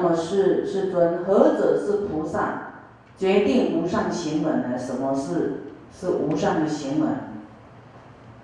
那么是世尊，何者是菩萨决定无上行门呢？什么是是无上的行门？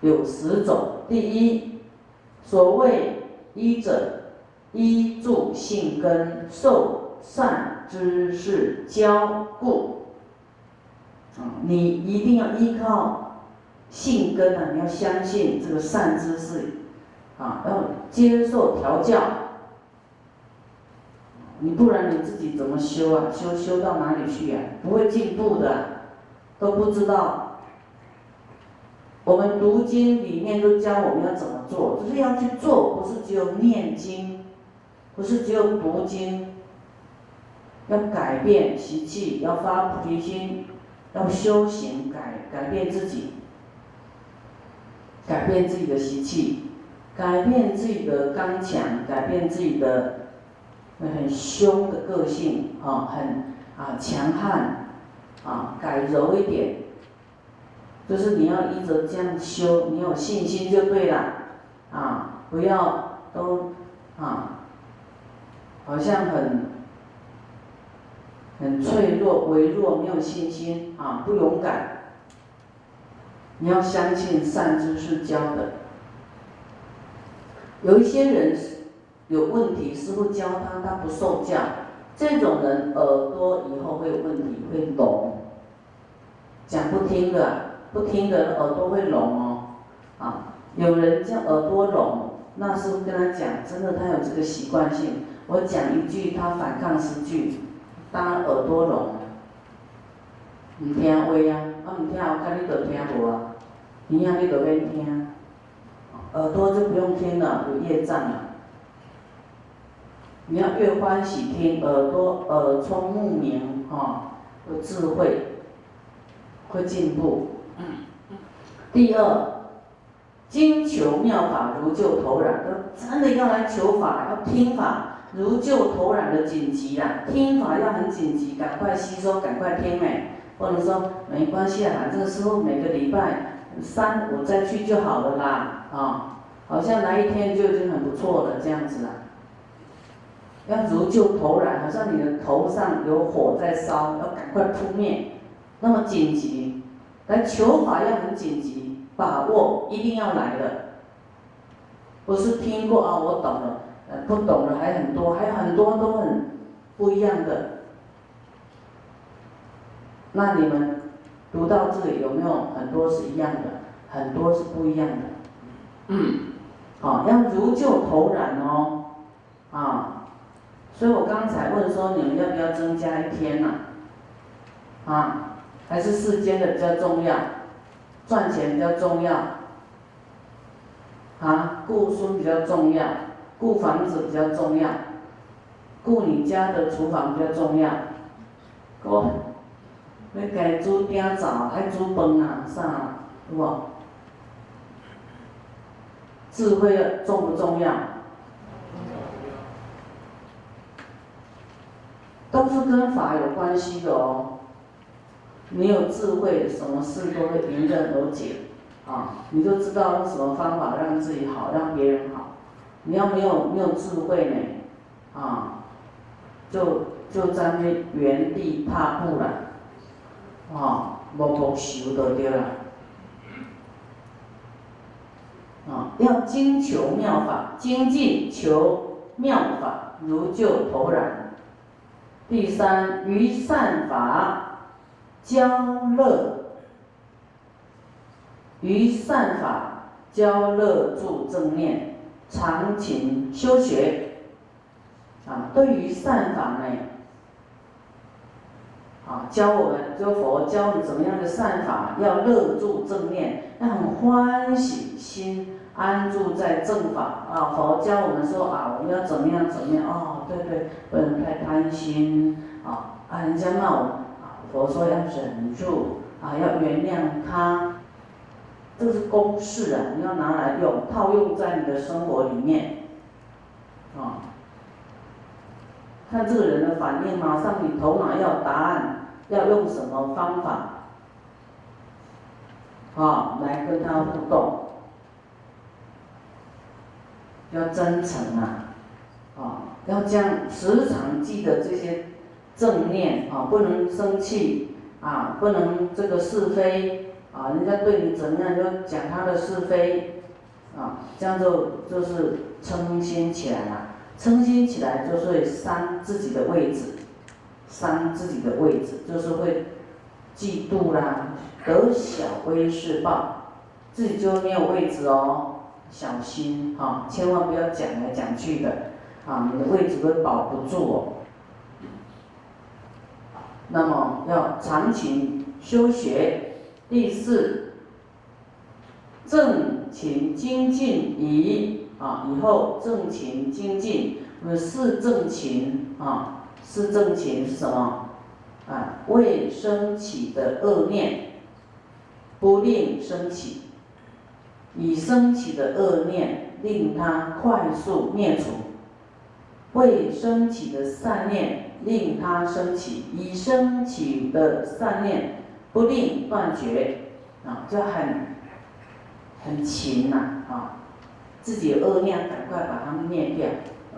有十种。第一，所谓依者，依助性根受善知识教故。啊，你一定要依靠性根啊！你要相信这个善知识，啊，要接受调教。你不然你自己怎么修啊？修修到哪里去呀？不会进步的，都不知道。我们读经里面都教我们要怎么做，就是要去做，不是只有念经，不是只有读经，要改变习气，要发菩提心，要修行改改变自己，改变自己的习气，改变自己的刚强，改变自己的。很凶的个性啊，很啊强悍啊，改柔一点，就是你要一直这样修，你有信心就对了啊，不要都啊，好像很很脆弱、微弱，没有信心啊，不勇敢。你要相信善知识教的，有一些人是。有问题，师傅教他，他不受教，这种人耳朵以后会有问题，会聋，讲不听的，不听的耳朵会聋哦，啊，有人叫耳朵聋，那师傅跟他讲，真的他有这个习惯性，我讲一句，他反抗十句，当耳朵聋，唔听话啊，啊唔听，我看你都听无啊，你样你都免听，耳朵就不用听了，有业障了。你要越欢喜听，耳朵耳聪目明，哈，有智慧，会进步。第二，经求妙法如救头染，真的要来求法，要听法，如救头染的紧急啦，听法要很紧急，赶快吸收，赶快听哎，或者说没关系啊，反正师傅每个礼拜三我再去就好了啦，啊，好像来一天就已经很不错了，这样子啊。要如救头燃，好像你的头上有火在烧，要赶快扑灭，那么紧急，来求法要很紧急，把握一定要来的，不是听过啊，我懂了，呃，不懂的还很多，还有很多都很不一样的。那你们读到这里有没有很多是一样的，很多是不一样的？嗯，好，要如救头燃哦，啊。所以我刚才问说，你们要不要增加一天呢？啊，还是世间的比较重要，赚钱比较重要，啊，顾孙比较重要，顾房子比较重要，顾你家的厨房比较重要，哥，要该煮点早，爱煮饭啊，啥，是不？智慧重不重要？都是跟法有关系的哦。你有智慧，什么事都会迎刃而解，啊，你就知道用什么方法让自己好，让别人好。你要没有没有智慧呢，啊，就就在那原地踏步了，啊，摸摸修都对了。啊，要精求妙法，精进求妙法，如救头然。第三，于善法教乐，于善法教乐助正念，常勤修学。啊，对于善法呢，啊，教我们，就佛教你怎么样的善法，要乐助正念，要很欢喜心。安住在正法啊！佛教我们说啊，我们要怎么样怎么样哦？对对，不能太贪心啊！啊，人家骂我啊，佛说要忍住啊，要原谅他，这是公式啊！你要拿来用，套用在你的生活里面啊。看这个人的反应，马上你头脑要答案，要用什么方法啊来跟他互动？要真诚啊，啊，要将时常记得这些正念啊，不能生气啊，不能这个是非啊，人家对你怎样就讲他的是非啊，这样就就是称心起来了，称心起来就是伤自己的位置，伤自己的位置，就是会嫉妒啦，得小威势报，自己就没有位置哦，小心啊，千万不要讲来讲去的。啊，你的位置会保不住哦。那么要常勤修学。第四，正勤精进以啊，以后正勤精进，那么四正勤啊，四正勤是什么？啊，未升起的恶念，不令升起；已升起的恶念，令它快速灭除。未升起的善念，令它升起；已升起的善念，不令断绝，啊，就很很勤呐，啊，自己恶念赶快把它们灭掉，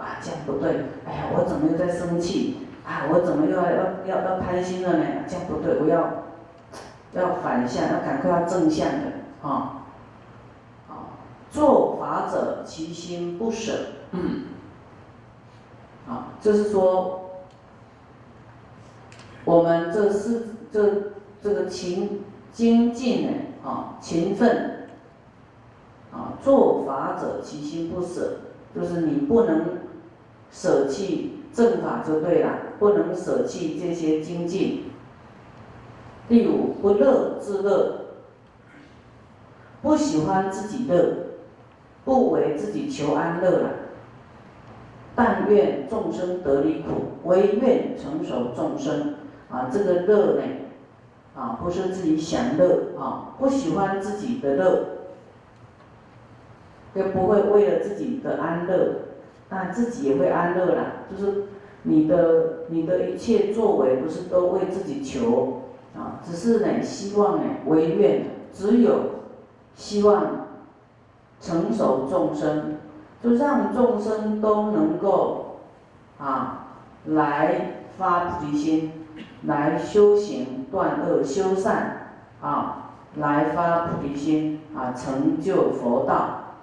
啊，这样不对，哎呀，我怎么又在生气？啊，我怎么又要要要要贪心了呢？这样不对，我要要反向，要赶快要正向的，啊，啊，做法者其心不舍，嗯。啊，就是说，我们这是这这个勤精进呢，啊，勤奋，啊，做法者其心不舍，就是你不能舍弃正法就对了，不能舍弃这些精进。第五，不乐自乐，不喜欢自己乐，不为自己求安乐了。但愿众生得离苦，唯愿成熟众生。啊，这个乐呢，啊，不是自己享乐啊，不喜欢自己的乐，也不会为了自己的安乐，那自己也会安乐啦。就是你的你的一切作为，不是都为自己求啊，只是呢，希望呢，唯愿只有希望成熟众生。就让众生都能够啊来发菩提心，来修行断恶修善啊，来发菩提心啊，成就佛道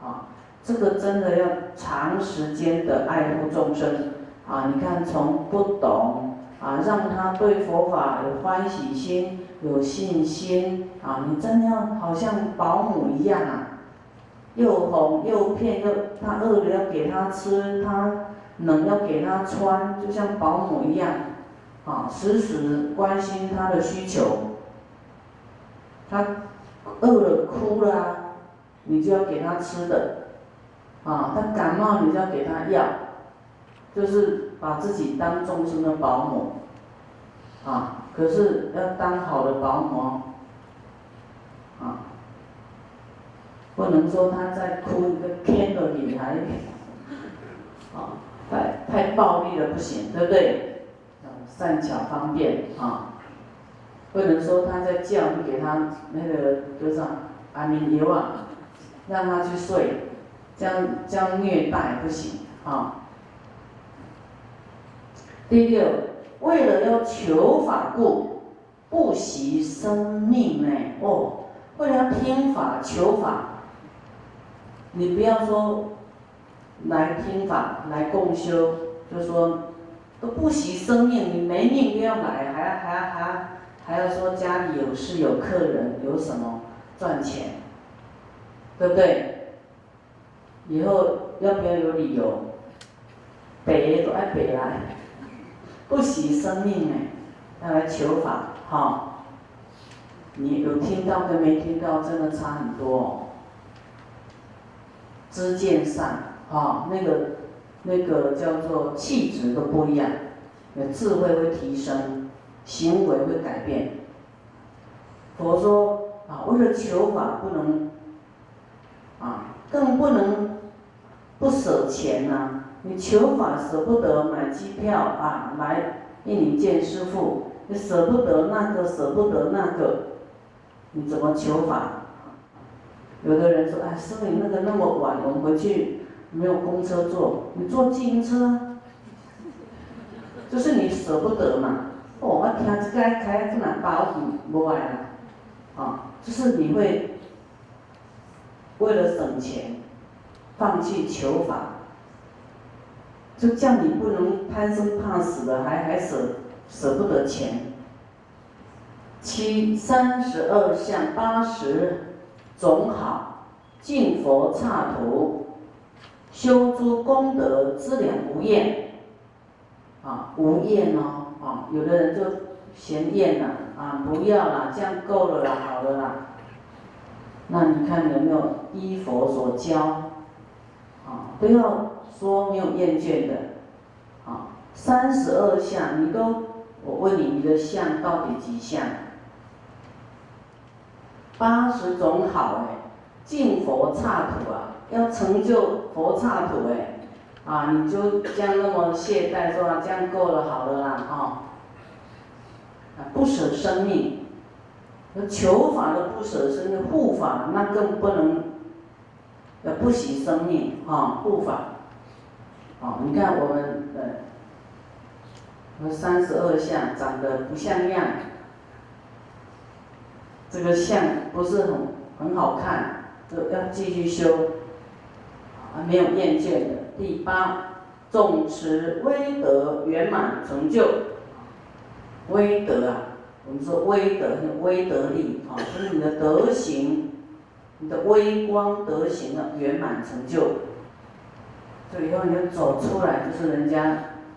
啊。这个真的要长时间的爱护众生啊。你看，从不懂啊，让他对佛法有欢喜心、有信心啊，你真的要好像保姆一样啊。又哄又骗，又他饿了要给他吃，他冷要给他穿，就像保姆一样，啊，时时关心他的需求。他饿了哭了，你就要给他吃的，啊，他感冒你就要给他药，就是把自己当众生的保姆，啊，可是要当好的保姆，啊。不能说他在哭一个天的女孩，啊，太太暴力了不行，对不对？善巧方便啊，不能说他在叫你给他那个多少安眠药啊，让他去睡，这样这样虐待不行啊。第六，为了要求法故，不惜生命呢？哦，为了要听法求法。你不要说来听法来共修，就说都不惜生命，你没命都要来，还还还还要说家里有事有客人有什么赚钱，对不对？以后要不要有理由？北都爱北来，不惜生命哎，要来求法哈。你有听到跟没听到，真的差很多。知见上，啊，那个那个叫做气质都不一样，智慧会提升，行为会改变。佛说啊，为了求法不能，啊，更不能不舍钱呐。你求法舍不得买机票啊，来印尼见师傅，你舍不得那个，舍不得那个，你怎么求法？有的人说：“哎，师傅，你那个那么晚，我们回去没有公车坐，你坐自行车。”就是你舍不得嘛。哦，我听这个开不能包你不爱了，啊，就是你会为了省钱，放弃求法，就叫你不能贪生怕死的，还还舍舍不得钱。七三十二相八十总好，敬佛刹土，修诸功德资粮无厌，啊，无厌哦。啊，有的人就嫌厌了，啊，不要了，这样够了啦，好了啦。那你看有没有依佛所教？啊，都要说没有厌倦的。啊，三十二相，你都，我问你，你的相到底几相？八十种好哎，净佛刹土啊，要成就佛刹土哎。啊，你就这样那么懈怠，说这样够了，好了啦，啊，不舍生命，求法的不舍生命，护法那更不能，要不惜生命啊，护法，啊，你看我们呃，我三十二相长得不像样，这个相不是很很好看，都要继续修，啊，没有厌倦的。第八，总持威德圆满成就。威德啊，我们说威德，威德力啊，就是你的德行，你的微光德行的圆满成就。这以后你就走出来，就是人家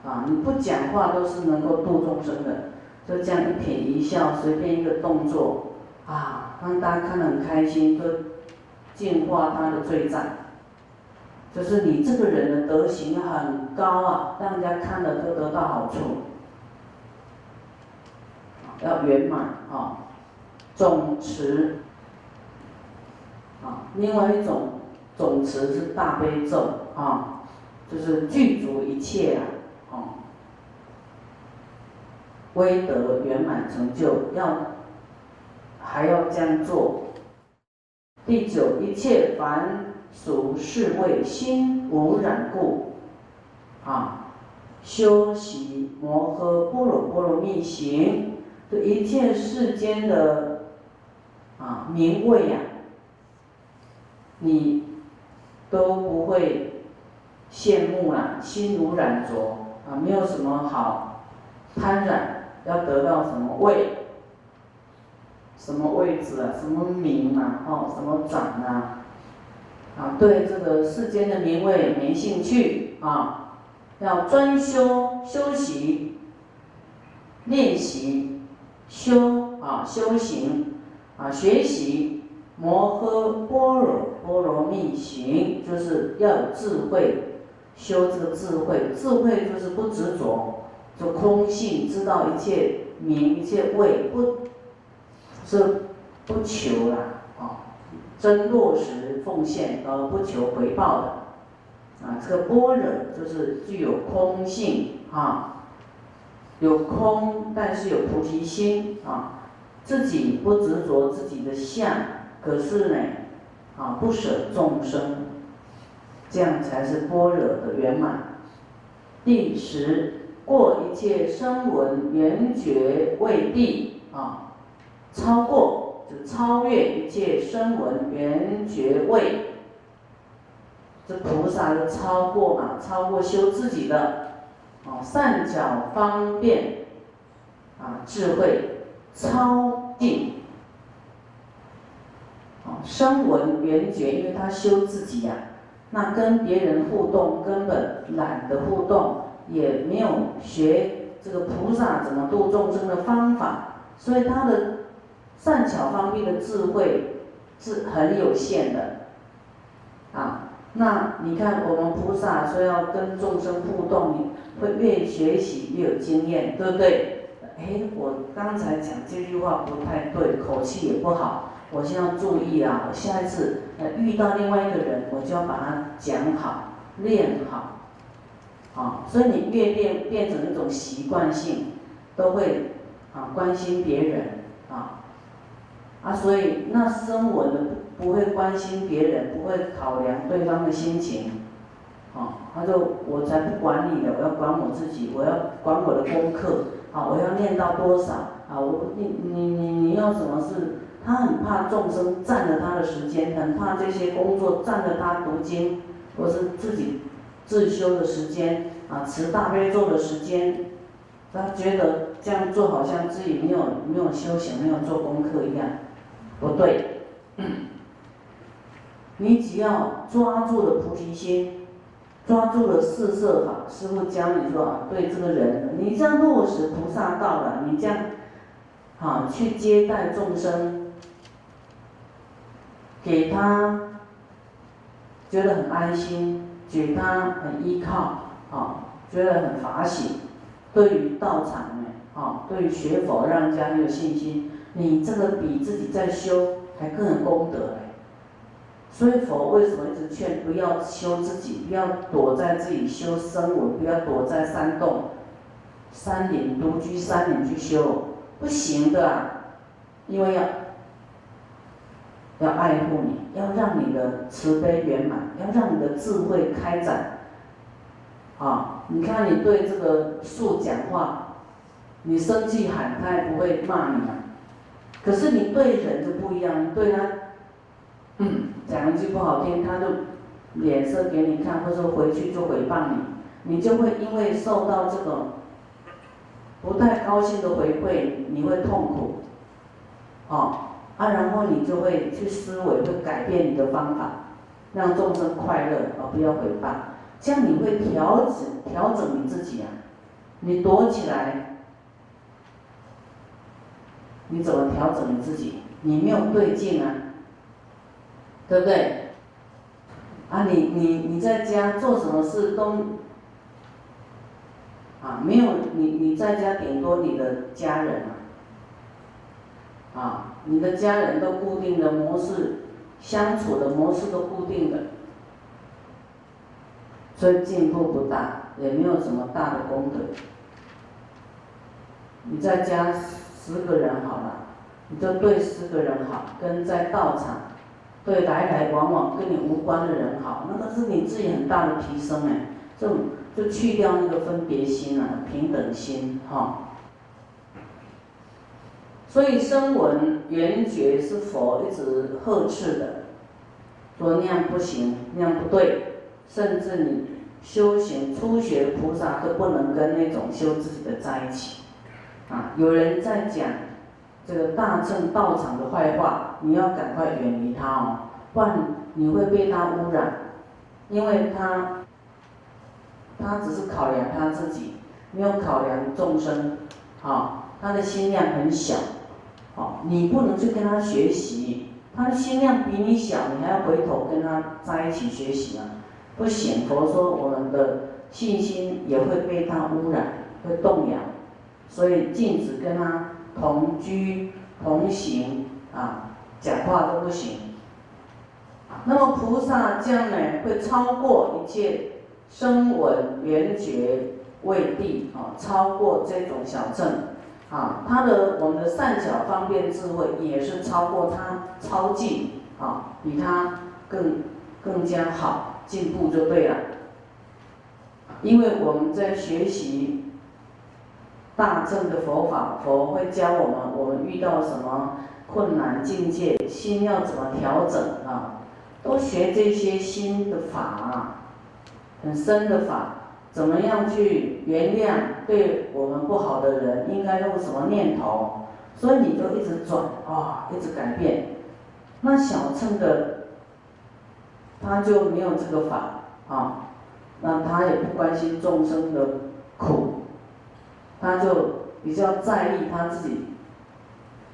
啊，你不讲话都是能够度众生的，就这样一颦一笑，随便一个动作啊，让大家看得很开心，都净化他的罪障。就是你这个人的德行很高啊，让人家看了都得到好处，要圆满啊，总持啊，另外一种总持是大悲咒啊，就是具足一切啊，哦，威德圆满成就，要还要这样做。第九，一切凡。俗是为心无染故，啊，修习摩诃般若波罗蜜行，这一切世间的啊名位呀，你都不会羡慕了，心无染着啊，没有什么好贪染，要得到什么位，什么位置啊，什么名啊，哦，什么长啊。啊，对这个世间的名位没兴趣啊，要专修修习、练习、修啊修行啊学习摩诃般若波罗蜜行，就是要有智慧，修这个智慧，智慧就是不执着，就空性，知道一切名一切位，不，是不求了啊，真落实。奉献而不求回报的，啊，这个般若就是具有空性啊，有空但是有菩提心啊，自己不执着自己的相，可是呢，啊，不舍众生，这样才是般若的圆满。第十，过一切声闻缘觉未必啊，超过。就超越一切声闻缘觉位，这菩萨就超过嘛，超过修自己的，哦善巧方便，啊智慧超进，哦声闻缘觉，因为他修自己呀，那跟别人互动根本懒得互动，也没有学这个菩萨怎么度众生的方法，所以他的。善巧方便的智慧是很有限的，啊，那你看我们菩萨说要跟众生互动，会越学习越有经验，对不对？哎，我刚才讲这句话不太对，口气也不好，我先要注意啊，我下一次呃遇到另外一个人，我就要把它讲好、练好，啊，所以你越练变成一种习惯性，都会啊关心别人。啊，所以那声闻的不会关心别人，不会考量对方的心情，啊，他就我才不管你的，我要管我自己，我要管我的功课，啊，我要念到多少，啊，我你你你你要什么事？他很怕众生占了他的时间，很怕这些工作占了他读经或是自己自修的时间，啊，持大悲咒的时间，他觉得这样做好像自己没有没有修行，没有做功课一样，不对。你只要抓住了菩提心，抓住了四摄法，师傅教你说，对这个人，你这样落实菩萨道了，你这样，好去接待众生。给他觉得很安心，给他很依靠，啊，觉得很法喜。对于道场呢，啊，对于学佛让人家有信心。你这个比自己在修还更有功德嘞。所以佛为什么一直劝不要修自己，不要躲在自己修身闻，不要躲在山洞、山林独居山林去修，不行的，因为要。要爱护你，要让你的慈悲圆满，要让你的智慧开展。啊，你看你对这个树讲话，你生气喊他也不会骂你啊。可是你对人就不一样，对他，嗯，讲一句不好听，他就脸色给你看，或者回去就诽谤你，你就会因为受到这种不太高兴的回馈，你会痛苦，哦。啊，然后你就会去思维，会改变你的方法，让众生快乐，而不要诽谤。这样你会调整调整你自己啊。你躲起来，你怎么调整你自己？你没有对劲啊，对不对？啊，你你你在家做什么事都啊，没有你你在家顶多你的家人啊，啊。你的家人都固定的模式，相处的模式都固定的，所以进步不大，也没有什么大的功德。你在家十个人好了，你就对十个人好，跟在道场对来来往往跟你无关的人好，那个是你自己很大的提升哎，就就去掉那个分别心了，平等心哈。所以声闻缘觉是佛一直呵斥的，说那样不行，那样不对，甚至你修行初学菩萨都不能跟那种修自己的在一起。啊，有人在讲这个大乘道场的坏话，你要赶快远离他哦，不然你会被他污染，因为他他只是考量他自己，没有考量众生，啊，他的心量很小。哦，你不能去跟他学习，他的心量比你小，你还要回头跟他在一起学习啊？不行，佛说我们的信心也会被他污染，会动摇，所以禁止跟他同居同行啊，讲话都不行。那么菩萨将来会超过一切声闻缘觉位地啊，超过这种小乘。啊，他的我们的善巧方便智慧也是超过他超进啊，比他更更加好进步就对了。因为我们在学习大乘的佛法，佛会教我们，我们遇到什么困难境界，心要怎么调整啊？多学这些心的法，很深的法。怎么样去原谅对我们不好的人？应该用什么念头？所以你就一直转啊，一直改变。那小乘的他就没有这个法啊，那他也不关心众生的，他就比较在意他自己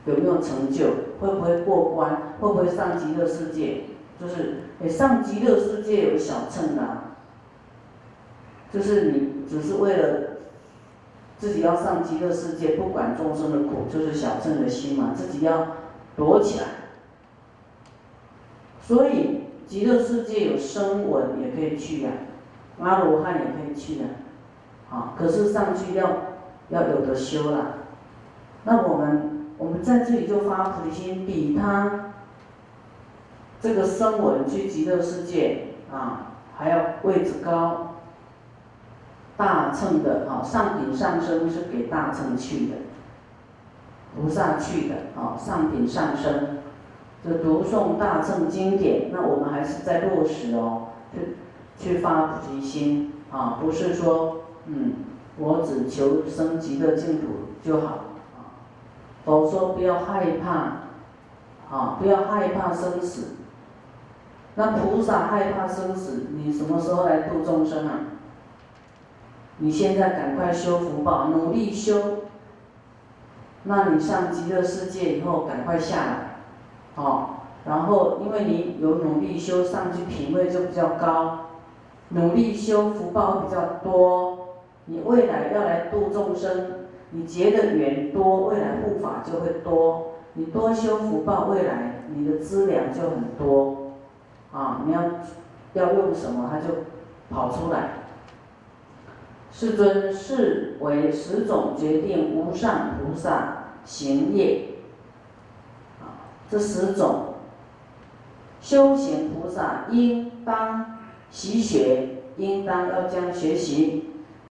有没有成就，会不会过关，会不会上极乐世界？就是，诶，上极乐世界有小乘的。就是你只是为了自己要上极乐世界，不管众生的苦，就是小乘的心嘛，自己要躲起来。所以极乐世界有声闻也可以去呀，阿罗汉也可以去呀，啊，可是上去要要有的修了。那我们我们在这里就发菩提心，比他这个声闻去极乐世界啊。还要位置高，大乘的啊，上品上升是给大乘去的，菩萨去的啊，上品上升，这读诵大乘经典，那我们还是在落实哦，去去发菩提心啊，不是说嗯，我只求生极乐净土就好啊，否则不要害怕啊，不要害怕生死。那菩萨害怕生死，你什么时候来度众生啊？你现在赶快修福报，努力修。那你上极乐世界以后，赶快下来，哦，然后因为你有努力修，上去品位就比较高，努力修福报比较多，你未来要来度众生，你结的缘多，未来护法就会多，你多修福报，未来你的资粮就很多。啊，你要要用什么，它就跑出来。世尊是为十种决定无上菩萨行业。啊，这十种修行菩萨应当习学，应当要将学习。